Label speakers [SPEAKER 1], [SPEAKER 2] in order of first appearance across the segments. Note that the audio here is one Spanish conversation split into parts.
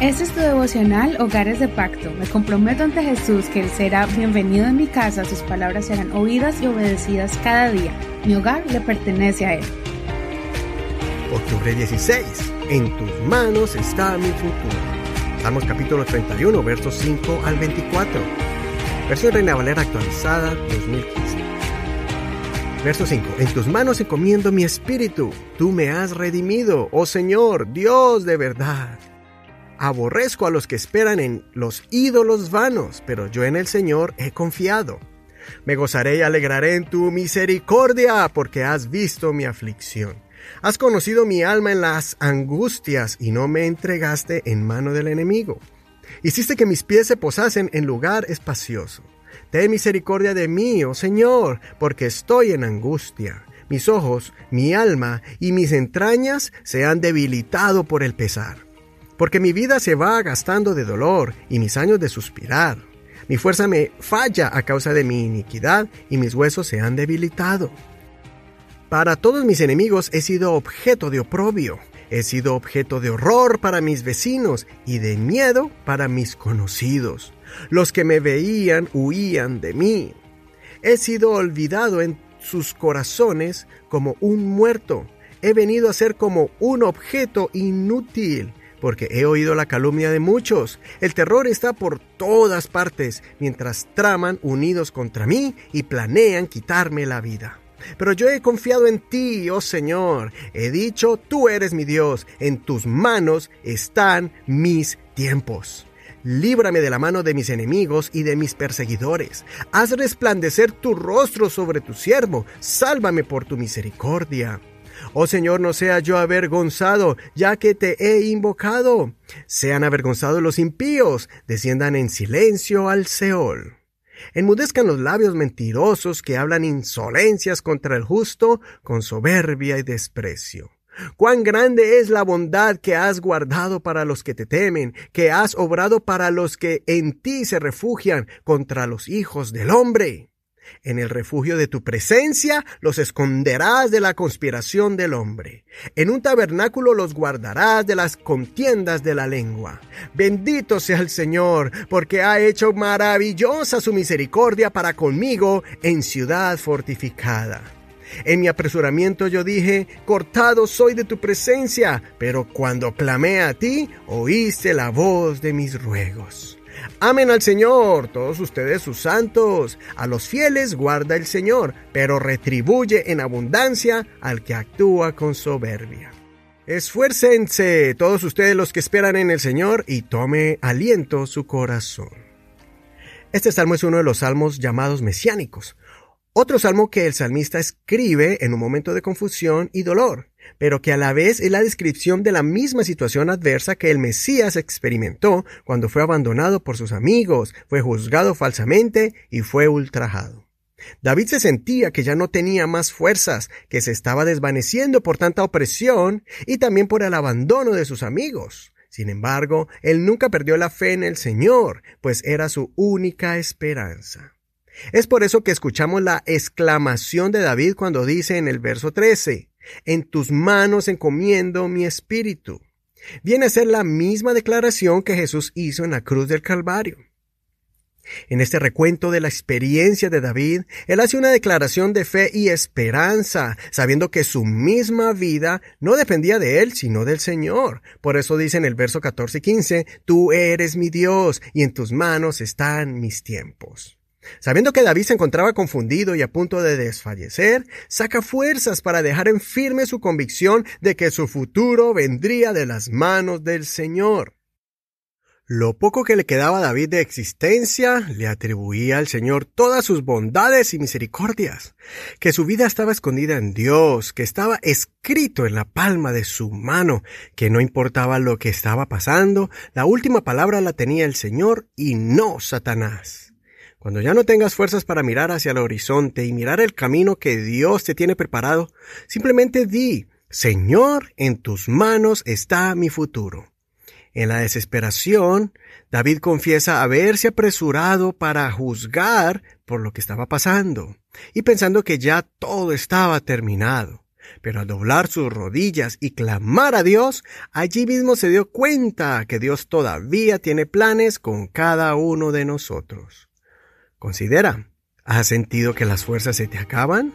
[SPEAKER 1] Este es tu devocional Hogares de Pacto. Me comprometo ante Jesús que Él será bienvenido en mi casa, sus palabras serán oídas y obedecidas cada día. Mi hogar le pertenece a Él.
[SPEAKER 2] Octubre 16. En tus manos está mi futuro. Salmos capítulo 31, versos 5 al 24. Versión Reina Valera actualizada 2015. Verso 5. En tus manos encomiendo mi espíritu. Tú me has redimido, oh Señor, Dios de verdad. Aborrezco a los que esperan en los ídolos vanos, pero yo en el Señor he confiado. Me gozaré y alegraré en tu misericordia, porque has visto mi aflicción. Has conocido mi alma en las angustias y no me entregaste en mano del enemigo. Hiciste que mis pies se posasen en lugar espacioso. Ten misericordia de mí, oh Señor, porque estoy en angustia. Mis ojos, mi alma y mis entrañas se han debilitado por el pesar. Porque mi vida se va gastando de dolor y mis años de suspirar. Mi fuerza me falla a causa de mi iniquidad y mis huesos se han debilitado. Para todos mis enemigos he sido objeto de oprobio, he sido objeto de horror para mis vecinos y de miedo para mis conocidos. Los que me veían huían de mí. He sido olvidado en sus corazones como un muerto. He venido a ser como un objeto inútil, porque he oído la calumnia de muchos. El terror está por todas partes, mientras traman unidos contra mí y planean quitarme la vida. Pero yo he confiado en ti, oh Señor. He dicho, tú eres mi Dios, en tus manos están mis tiempos. Líbrame de la mano de mis enemigos y de mis perseguidores. Haz resplandecer tu rostro sobre tu siervo. Sálvame por tu misericordia. Oh Señor, no sea yo avergonzado, ya que te he invocado. Sean avergonzados los impíos, desciendan en silencio al Seol. Enmudezcan los labios mentirosos que hablan insolencias contra el justo con soberbia y desprecio. Cuán grande es la bondad que has guardado para los que te temen, que has obrado para los que en ti se refugian contra los hijos del hombre. En el refugio de tu presencia los esconderás de la conspiración del hombre. En un tabernáculo los guardarás de las contiendas de la lengua. Bendito sea el Señor, porque ha hecho maravillosa su misericordia para conmigo en ciudad fortificada. En mi apresuramiento yo dije, cortado soy de tu presencia, pero cuando clamé a ti, oíste la voz de mis ruegos. Amen al Señor, todos ustedes sus santos. A los fieles guarda el Señor, pero retribuye en abundancia al que actúa con soberbia. Esfuércense todos ustedes los que esperan en el Señor y tome aliento su corazón. Este salmo es uno de los salmos llamados mesiánicos, otro salmo que el salmista escribe en un momento de confusión y dolor, pero que a la vez es la descripción de la misma situación adversa que el Mesías experimentó cuando fue abandonado por sus amigos, fue juzgado falsamente y fue ultrajado. David se sentía que ya no tenía más fuerzas, que se estaba desvaneciendo por tanta opresión y también por el abandono de sus amigos. Sin embargo, él nunca perdió la fe en el Señor, pues era su única esperanza. Es por eso que escuchamos la exclamación de David cuando dice en el verso 13, En tus manos encomiendo mi espíritu. Viene a ser la misma declaración que Jesús hizo en la cruz del Calvario. En este recuento de la experiencia de David, él hace una declaración de fe y esperanza, sabiendo que su misma vida no dependía de él, sino del Señor. Por eso dice en el verso 14 y 15, Tú eres mi Dios, y en tus manos están mis tiempos. Sabiendo que David se encontraba confundido y a punto de desfallecer, saca fuerzas para dejar en firme su convicción de que su futuro vendría de las manos del Señor. Lo poco que le quedaba a David de existencia le atribuía al Señor todas sus bondades y misericordias, que su vida estaba escondida en Dios, que estaba escrito en la palma de su mano, que no importaba lo que estaba pasando, la última palabra la tenía el Señor y no Satanás. Cuando ya no tengas fuerzas para mirar hacia el horizonte y mirar el camino que Dios te tiene preparado, simplemente di, Señor, en tus manos está mi futuro. En la desesperación, David confiesa haberse apresurado para juzgar por lo que estaba pasando, y pensando que ya todo estaba terminado. Pero al doblar sus rodillas y clamar a Dios, allí mismo se dio cuenta que Dios todavía tiene planes con cada uno de nosotros. Considera, ¿has sentido que las fuerzas se te acaban?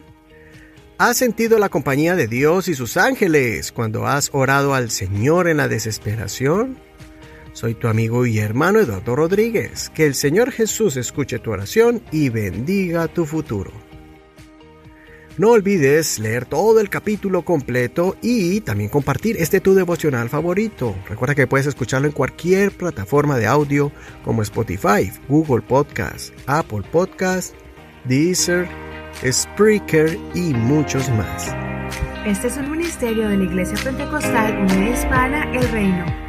[SPEAKER 2] ¿Has sentido la compañía de Dios y sus ángeles cuando has orado al Señor en la desesperación? Soy tu amigo y hermano Eduardo Rodríguez. Que el Señor Jesús escuche tu oración y bendiga tu futuro. No olvides leer todo el capítulo completo y también compartir este tu devocional favorito. Recuerda que puedes escucharlo en cualquier plataforma de audio como Spotify, Google Podcast, Apple Podcast, Deezer, Spreaker y muchos más.
[SPEAKER 1] Este es un ministerio de la Iglesia Pentecostal Unida Hispana El Reino.